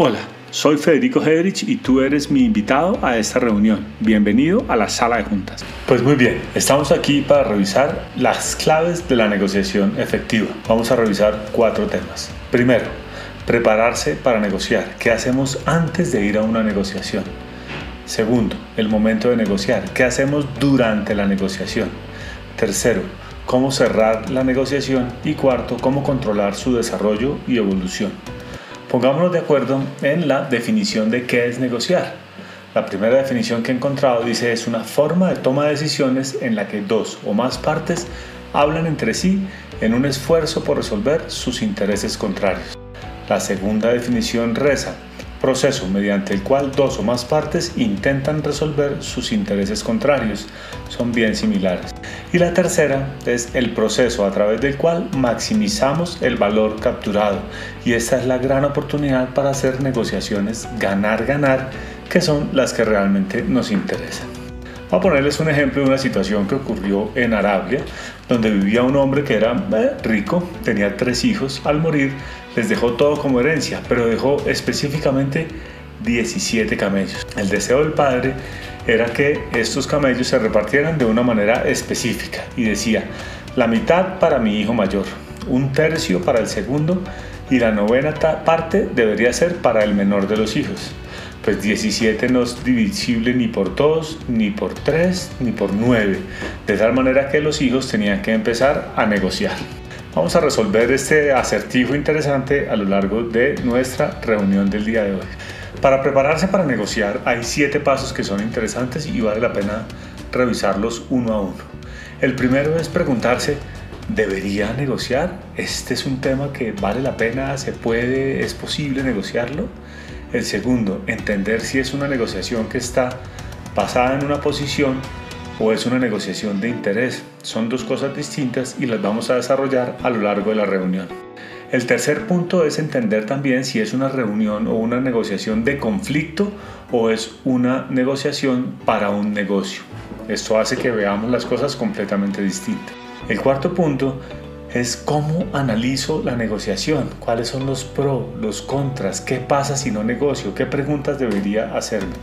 Hola, soy Federico Hedrich y tú eres mi invitado a esta reunión. Bienvenido a la sala de juntas. Pues muy bien, estamos aquí para revisar las claves de la negociación efectiva. Vamos a revisar cuatro temas. Primero, prepararse para negociar. ¿Qué hacemos antes de ir a una negociación? Segundo, el momento de negociar. ¿Qué hacemos durante la negociación? Tercero, cómo cerrar la negociación. Y cuarto, cómo controlar su desarrollo y evolución. Pongámonos de acuerdo en la definición de qué es negociar. La primera definición que he encontrado dice es una forma de toma de decisiones en la que dos o más partes hablan entre sí en un esfuerzo por resolver sus intereses contrarios. La segunda definición reza proceso mediante el cual dos o más partes intentan resolver sus intereses contrarios. Son bien similares. Y la tercera es el proceso a través del cual maximizamos el valor capturado. Y esta es la gran oportunidad para hacer negociaciones ganar-ganar, que son las que realmente nos interesan. Voy a ponerles un ejemplo de una situación que ocurrió en Arabia, donde vivía un hombre que era eh, rico, tenía tres hijos. Al morir les dejó todo como herencia, pero dejó específicamente 17 camellos. El deseo del padre era que estos camellos se repartieran de una manera específica y decía, la mitad para mi hijo mayor, un tercio para el segundo y la novena parte debería ser para el menor de los hijos pues 17 no es divisible ni por 2, ni por 3, ni por 9, de tal manera que los hijos tenían que empezar a negociar. Vamos a resolver este acertijo interesante a lo largo de nuestra reunión del día de hoy. Para prepararse para negociar hay 7 pasos que son interesantes y vale la pena revisarlos uno a uno. El primero es preguntarse, ¿debería negociar? ¿Este es un tema que vale la pena? ¿Se puede? ¿Es posible negociarlo? El segundo, entender si es una negociación que está basada en una posición o es una negociación de interés. Son dos cosas distintas y las vamos a desarrollar a lo largo de la reunión. El tercer punto es entender también si es una reunión o una negociación de conflicto o es una negociación para un negocio. Esto hace que veamos las cosas completamente distintas. El cuarto punto es cómo analizo la negociación, cuáles son los pros, los contras, qué pasa si no negocio, qué preguntas debería hacerme.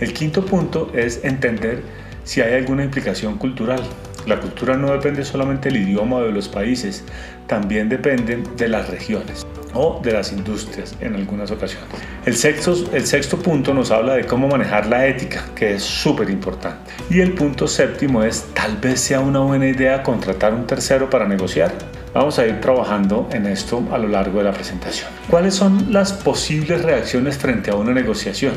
El quinto punto es entender si hay alguna implicación cultural. La cultura no depende solamente del idioma de los países, también depende de las regiones o de las industrias en algunas ocasiones. El sexto, el sexto punto nos habla de cómo manejar la ética, que es súper importante. Y el punto séptimo es tal vez sea una buena idea contratar un tercero para negociar. Vamos a ir trabajando en esto a lo largo de la presentación. ¿Cuáles son las posibles reacciones frente a una negociación?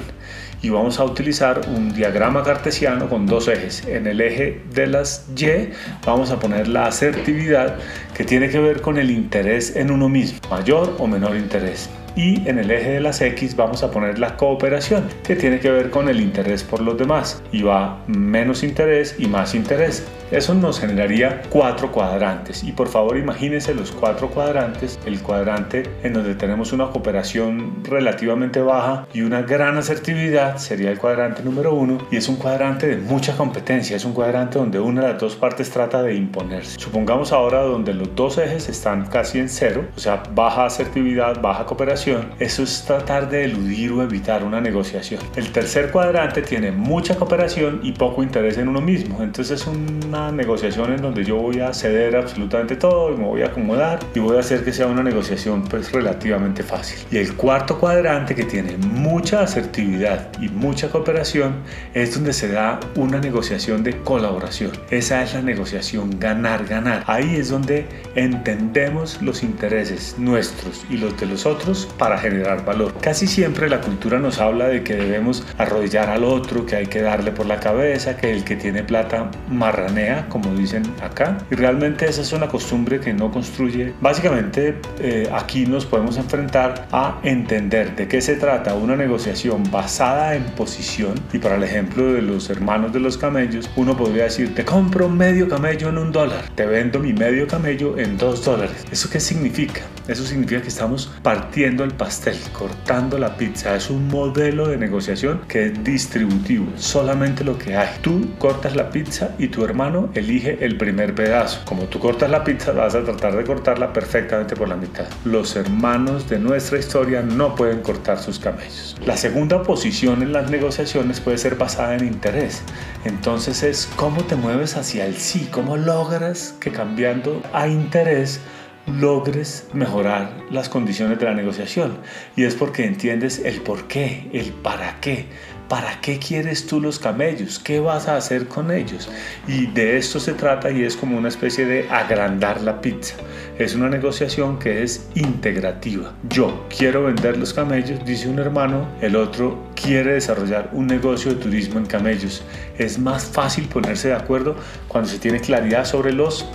Y vamos a utilizar un diagrama cartesiano con dos ejes. En el eje de las Y vamos a poner la asertividad que tiene que ver con el interés en uno mismo, mayor o menor interés y en el eje de las X vamos a poner la cooperación que tiene que ver con el interés por los demás y va menos interés y más interés. Eso nos generaría cuatro cuadrantes y por favor imagínense los cuatro cuadrantes, el cuadrante en donde tenemos una cooperación relativamente baja y una gran asertividad sería el cuadrante número uno y es un cuadrante de mucha competencia, es un cuadrante donde una de las dos partes trata de imponerse. Supongamos ahora donde los dos ejes están casi en cero, o sea, baja asertividad, baja cooperación, eso es tratar de eludir o evitar una negociación. El tercer cuadrante tiene mucha cooperación y poco interés en uno mismo. Entonces es una negociación en donde yo voy a ceder absolutamente todo y me voy a acomodar y voy a hacer que sea una negociación pues relativamente fácil. Y el cuarto cuadrante que tiene mucha asertividad y mucha cooperación es donde se da una negociación de colaboración. Esa es la negociación ganar-ganar. Ahí es donde entendemos los intereses nuestros y los de los otros para generar valor. Casi siempre la cultura nos habla de que debemos arrodillar al otro, que hay que darle por la cabeza, que el que tiene plata marranea, como dicen acá. Y realmente esa es una costumbre que no construye. Básicamente eh, aquí nos podemos enfrentar a entender de qué se trata una negociación basada en posición. Y para el ejemplo de los hermanos de los camellos, uno podría decir, te compro medio camello en un dólar, te vendo mi medio camello en dos dólares. ¿Eso qué significa? Eso significa que estamos partiendo el pastel, cortando la pizza. Es un modelo de negociación que es distributivo, solamente lo que hay. Tú cortas la pizza y tu hermano elige el primer pedazo. Como tú cortas la pizza, vas a tratar de cortarla perfectamente por la mitad. Los hermanos de nuestra historia no pueden cortar sus camellos. La segunda posición en las negociaciones puede ser basada en interés. Entonces es cómo te mueves hacia el sí, cómo logras que cambiando a interés logres mejorar las condiciones de la negociación. Y es porque entiendes el por qué, el para qué. ¿Para qué quieres tú los camellos? ¿Qué vas a hacer con ellos? Y de esto se trata y es como una especie de agrandar la pizza. Es una negociación que es integrativa. Yo quiero vender los camellos, dice un hermano, el otro quiere desarrollar un negocio de turismo en camellos. Es más fácil ponerse de acuerdo cuando se tiene claridad sobre los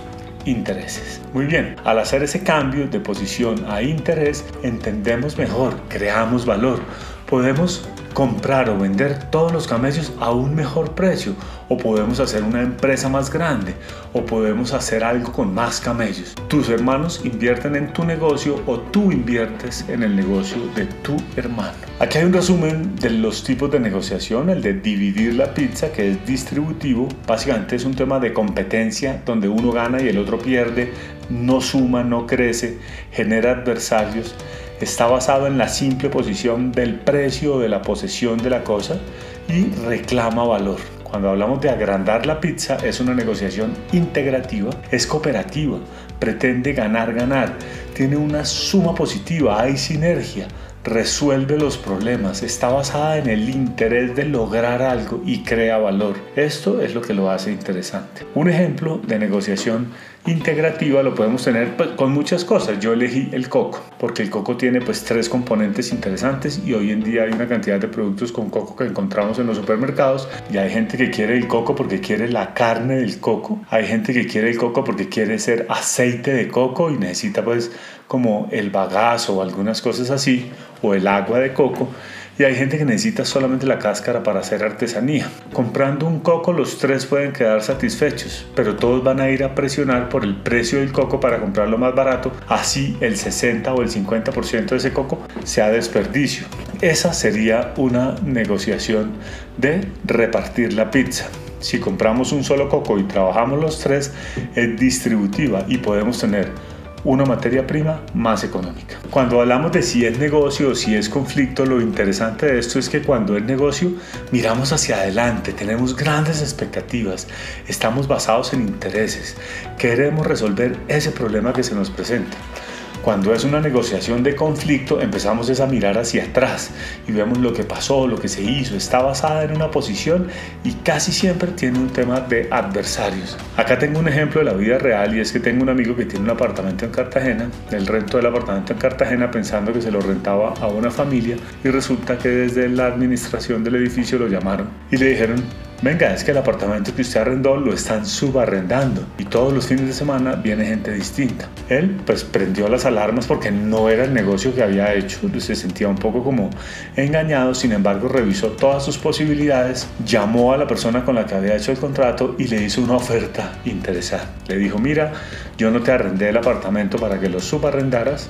intereses. Muy bien, al hacer ese cambio de posición a interés, entendemos mejor, creamos valor. Podemos comprar o vender todos los camellos a un mejor precio o podemos hacer una empresa más grande o podemos hacer algo con más camellos. Tus hermanos invierten en tu negocio o tú inviertes en el negocio de tu hermano. Aquí hay un resumen de los tipos de negociación, el de dividir la pizza que es distributivo, básicamente es un tema de competencia donde uno gana y el otro pierde, no suma, no crece, genera adversarios está basado en la simple posición del precio de la posesión de la cosa y reclama valor. Cuando hablamos de agrandar la pizza es una negociación integrativa, es cooperativa, pretende ganar, ganar, tiene una suma positiva, hay sinergia, resuelve los problemas, está basada en el interés de lograr algo y crea valor. Esto es lo que lo hace interesante. Un ejemplo de negociación integrativa lo podemos tener pues, con muchas cosas. Yo elegí el coco porque el coco tiene pues tres componentes interesantes y hoy en día hay una cantidad de productos con coco que encontramos en los supermercados y hay gente que quiere el coco porque quiere la carne del coco, hay gente que quiere el coco porque quiere ser aceite de coco y necesita pues como el bagazo o algunas cosas así o el agua de coco y hay gente que necesita solamente la cáscara para hacer artesanía. Comprando un coco los tres pueden quedar satisfechos, pero todos van a ir a presionar por el precio del coco para comprarlo más barato, así el 60 o el 50% de ese coco sea desperdicio. Esa sería una negociación de repartir la pizza. Si compramos un solo coco y trabajamos los tres, es distributiva y podemos tener una materia prima más económica. Cuando hablamos de si es negocio o si es conflicto, lo interesante de esto es que cuando es negocio miramos hacia adelante, tenemos grandes expectativas, estamos basados en intereses, queremos resolver ese problema que se nos presenta. Cuando es una negociación de conflicto, empezamos a mirar hacia atrás y vemos lo que pasó, lo que se hizo. Está basada en una posición y casi siempre tiene un tema de adversarios. Acá tengo un ejemplo de la vida real y es que tengo un amigo que tiene un apartamento en Cartagena. Él rentó el apartamento en Cartagena pensando que se lo rentaba a una familia y resulta que desde la administración del edificio lo llamaron y le dijeron venga, es que el apartamento que usted arrendó lo están subarrendando y todos los fines de semana viene gente distinta. Él pues prendió las alarmas porque no era el negocio que había hecho, se sentía un poco como engañado, sin embargo revisó todas sus posibilidades, llamó a la persona con la que había hecho el contrato y le hizo una oferta interesante. Le dijo, mira, yo no te arrendé el apartamento para que lo subarrendaras,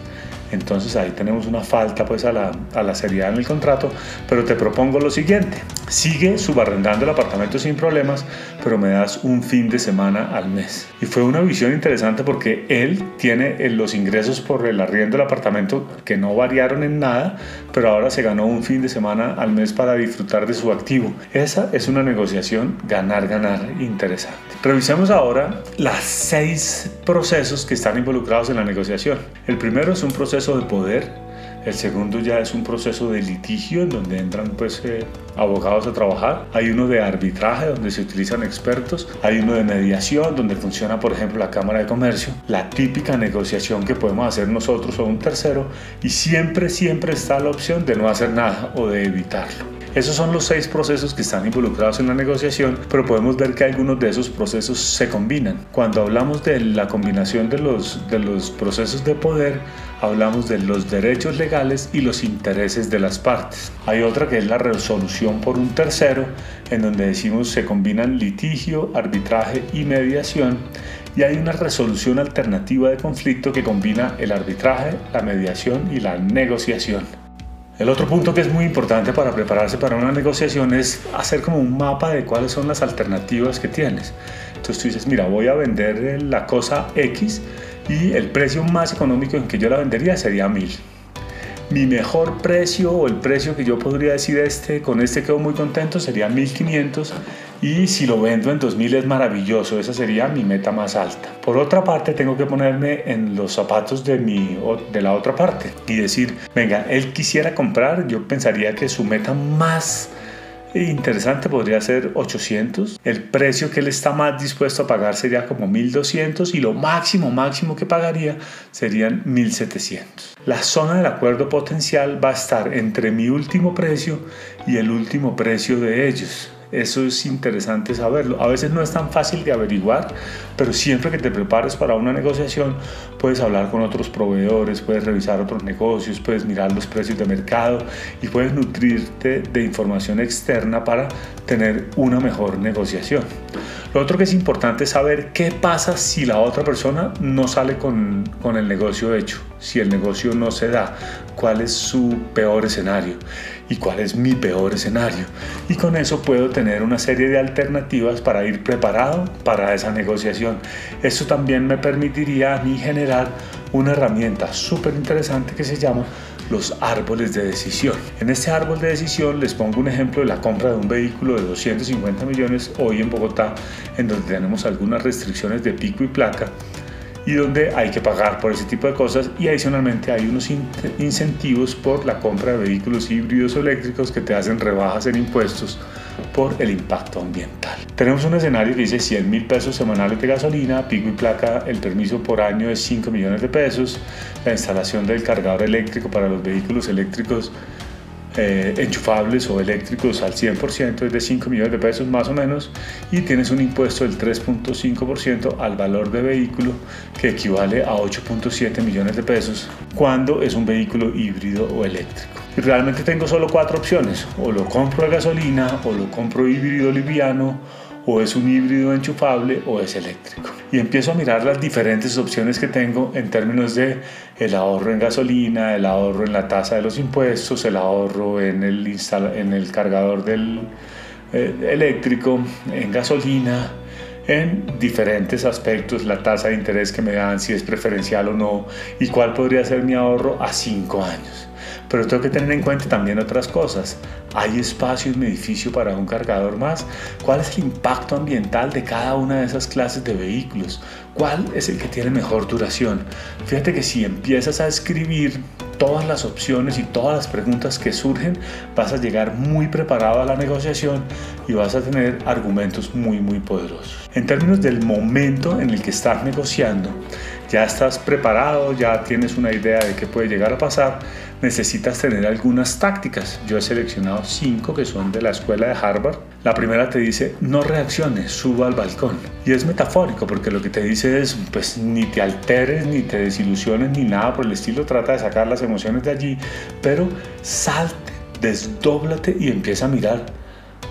entonces ahí tenemos una falta pues a la, a la seriedad en el contrato, pero te propongo lo siguiente, sigue subarrendando el apartamento sin problemas, pero me das un fin de semana al mes. Y fue una visión interesante porque él tiene eh, los ingresos por el arriendo del apartamento que no variaron en nada, pero ahora se ganó un fin de semana al mes para disfrutar de su activo. Esa es una negociación ganar-ganar interesante. Revisemos ahora las seis procesos que están involucrados en la negociación. El primero es un proceso de poder, el segundo ya es un proceso de litigio en donde entran pues eh, abogados a trabajar. Hay uno de arbitraje donde se utilizan expertos. Hay uno de mediación donde funciona por ejemplo la Cámara de Comercio. La típica negociación que podemos hacer nosotros o un tercero. Y siempre, siempre está la opción de no hacer nada o de evitarlo. Esos son los seis procesos que están involucrados en la negociación, pero podemos ver que algunos de esos procesos se combinan. Cuando hablamos de la combinación de los, de los procesos de poder, hablamos de los derechos legales y los intereses de las partes. Hay otra que es la resolución por un tercero, en donde decimos se combinan litigio, arbitraje y mediación. Y hay una resolución alternativa de conflicto que combina el arbitraje, la mediación y la negociación. El otro punto que es muy importante para prepararse para una negociación es hacer como un mapa de cuáles son las alternativas que tienes. Entonces tú dices, mira, voy a vender la cosa X y el precio más económico en que yo la vendería sería 1000. Mi mejor precio o el precio que yo podría decir este, con este quedo muy contento sería 1500 y si lo vendo en 2000 es maravilloso, esa sería mi meta más alta. Por otra parte, tengo que ponerme en los zapatos de, mi, de la otra parte y decir, venga, él quisiera comprar, yo pensaría que su meta más interesante podría ser 800. El precio que él está más dispuesto a pagar sería como 1200 y lo máximo, máximo que pagaría serían 1700. La zona del acuerdo potencial va a estar entre mi último precio y el último precio de ellos. Eso es interesante saberlo. A veces no es tan fácil de averiguar, pero siempre que te prepares para una negociación, puedes hablar con otros proveedores, puedes revisar otros negocios, puedes mirar los precios de mercado y puedes nutrirte de información externa para tener una mejor negociación. Lo otro que es importante es saber qué pasa si la otra persona no sale con, con el negocio hecho, si el negocio no se da, cuál es su peor escenario y cuál es mi peor escenario. Y con eso puedo tener una serie de alternativas para ir preparado para esa negociación. Esto también me permitiría a mí generar una herramienta súper interesante que se llama los árboles de decisión. En este árbol de decisión les pongo un ejemplo de la compra de un vehículo de 250 millones hoy en Bogotá, en donde tenemos algunas restricciones de pico y placa y donde hay que pagar por ese tipo de cosas y adicionalmente hay unos incentivos por la compra de vehículos híbridos o eléctricos que te hacen rebajas en impuestos por el impacto ambiental. Tenemos un escenario que dice 100 mil pesos semanales de gasolina, pico y placa, el permiso por año es 5 millones de pesos, la instalación del cargador eléctrico para los vehículos eléctricos eh, enchufables o eléctricos al 100% es de 5 millones de pesos más o menos y tienes un impuesto del 3.5% al valor de vehículo que equivale a 8.7 millones de pesos cuando es un vehículo híbrido o eléctrico. Y realmente tengo solo cuatro opciones, o lo compro a gasolina, o lo compro híbrido liviano, o es un híbrido enchufable o es eléctrico. Y empiezo a mirar las diferentes opciones que tengo en términos de el ahorro en gasolina, el ahorro en la tasa de los impuestos, el ahorro en el, en el cargador del eh, eléctrico, en gasolina, en diferentes aspectos, la tasa de interés que me dan, si es preferencial o no, y cuál podría ser mi ahorro a cinco años. Pero tengo que tener en cuenta también otras cosas. ¿Hay espacio en mi edificio para un cargador más? ¿Cuál es el impacto ambiental de cada una de esas clases de vehículos? ¿Cuál es el que tiene mejor duración? Fíjate que si empiezas a escribir todas las opciones y todas las preguntas que surgen, vas a llegar muy preparado a la negociación y vas a tener argumentos muy muy poderosos. En términos del momento en el que estás negociando, ya estás preparado, ya tienes una idea de qué puede llegar a pasar, necesitas tener algunas tácticas. Yo he seleccionado cinco que son de la escuela de Harvard. La primera te dice, no reacciones, suba al balcón. Y es metafórico porque lo que te dice es, pues ni te alteres, ni te desilusiones, ni nada por el estilo. Trata de sacar las emociones de allí, pero salte, desdóblate y empieza a mirar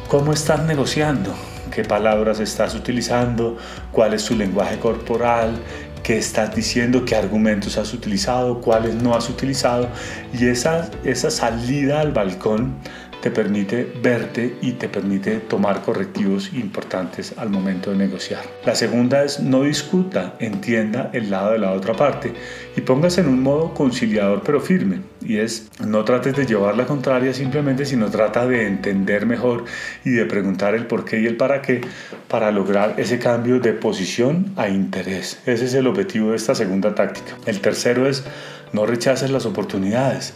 cómo estás negociando qué palabras estás utilizando, cuál es tu lenguaje corporal, qué estás diciendo, qué argumentos has utilizado, cuáles no has utilizado. Y esa, esa salida al balcón te permite verte y te permite tomar correctivos importantes al momento de negociar. La segunda es no discuta, entienda el lado de la otra parte y póngase en un modo conciliador pero firme. Y es no trates de llevar la contraria simplemente, sino trata de entender mejor y de preguntar el por qué y el para qué para lograr ese cambio de posición a interés. Ese es el objetivo de esta segunda táctica. El tercero es no rechaces las oportunidades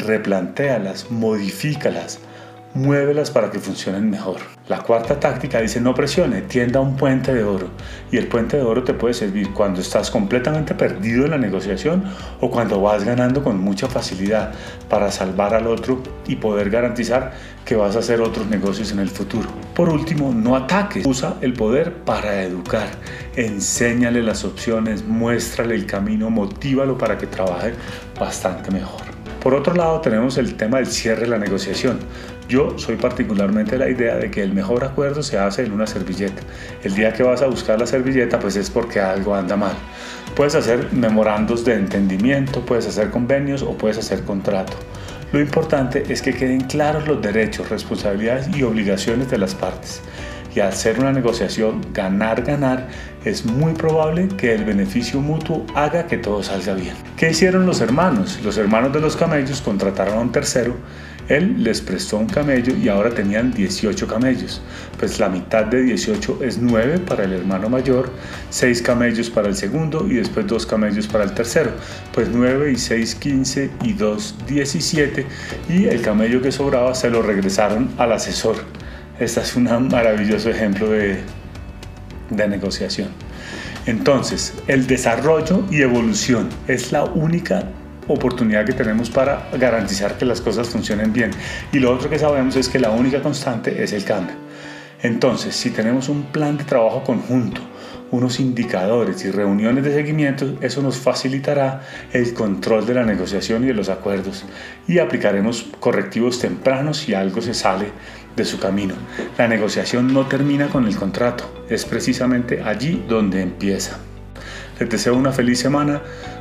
replantéalas, modifícalas, muévelas para que funcionen mejor. La cuarta táctica dice no presione, tienda un puente de oro. Y el puente de oro te puede servir cuando estás completamente perdido en la negociación o cuando vas ganando con mucha facilidad para salvar al otro y poder garantizar que vas a hacer otros negocios en el futuro. Por último, no ataques, usa el poder para educar. Enséñale las opciones, muéstrale el camino, motívalo para que trabaje bastante mejor. Por otro lado, tenemos el tema del cierre de la negociación. Yo soy particularmente la idea de que el mejor acuerdo se hace en una servilleta. El día que vas a buscar la servilleta, pues es porque algo anda mal. Puedes hacer memorandos de entendimiento, puedes hacer convenios o puedes hacer contrato. Lo importante es que queden claros los derechos, responsabilidades y obligaciones de las partes. Y ser una negociación ganar-ganar, es muy probable que el beneficio mutuo haga que todo salga bien. ¿Qué hicieron los hermanos? Los hermanos de los camellos contrataron a un tercero él les prestó un camello y ahora tenían 18 camellos, pues la mitad de 18 es 9 para el hermano mayor, 6 camellos para el segundo y después 2 camellos para el tercero, pues 9 y 6 15 y 2 17 y el camello que sobraba se lo regresaron al asesor. Este es un maravilloso ejemplo de, de negociación. Entonces, el desarrollo y evolución es la única oportunidad que tenemos para garantizar que las cosas funcionen bien. Y lo otro que sabemos es que la única constante es el cambio. Entonces, si tenemos un plan de trabajo conjunto, unos indicadores y reuniones de seguimiento, eso nos facilitará el control de la negociación y de los acuerdos y aplicaremos correctivos tempranos si algo se sale de su camino. La negociación no termina con el contrato, es precisamente allí donde empieza. Les deseo una feliz semana.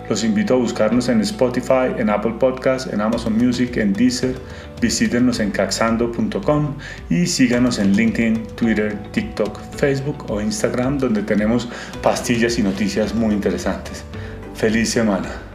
Los invito a buscarnos en Spotify, en Apple Podcasts, en Amazon Music, en Deezer. Visítenos en caxando.com y síganos en LinkedIn, Twitter, TikTok, Facebook o Instagram donde tenemos pastillas y noticias muy interesantes. Feliz semana.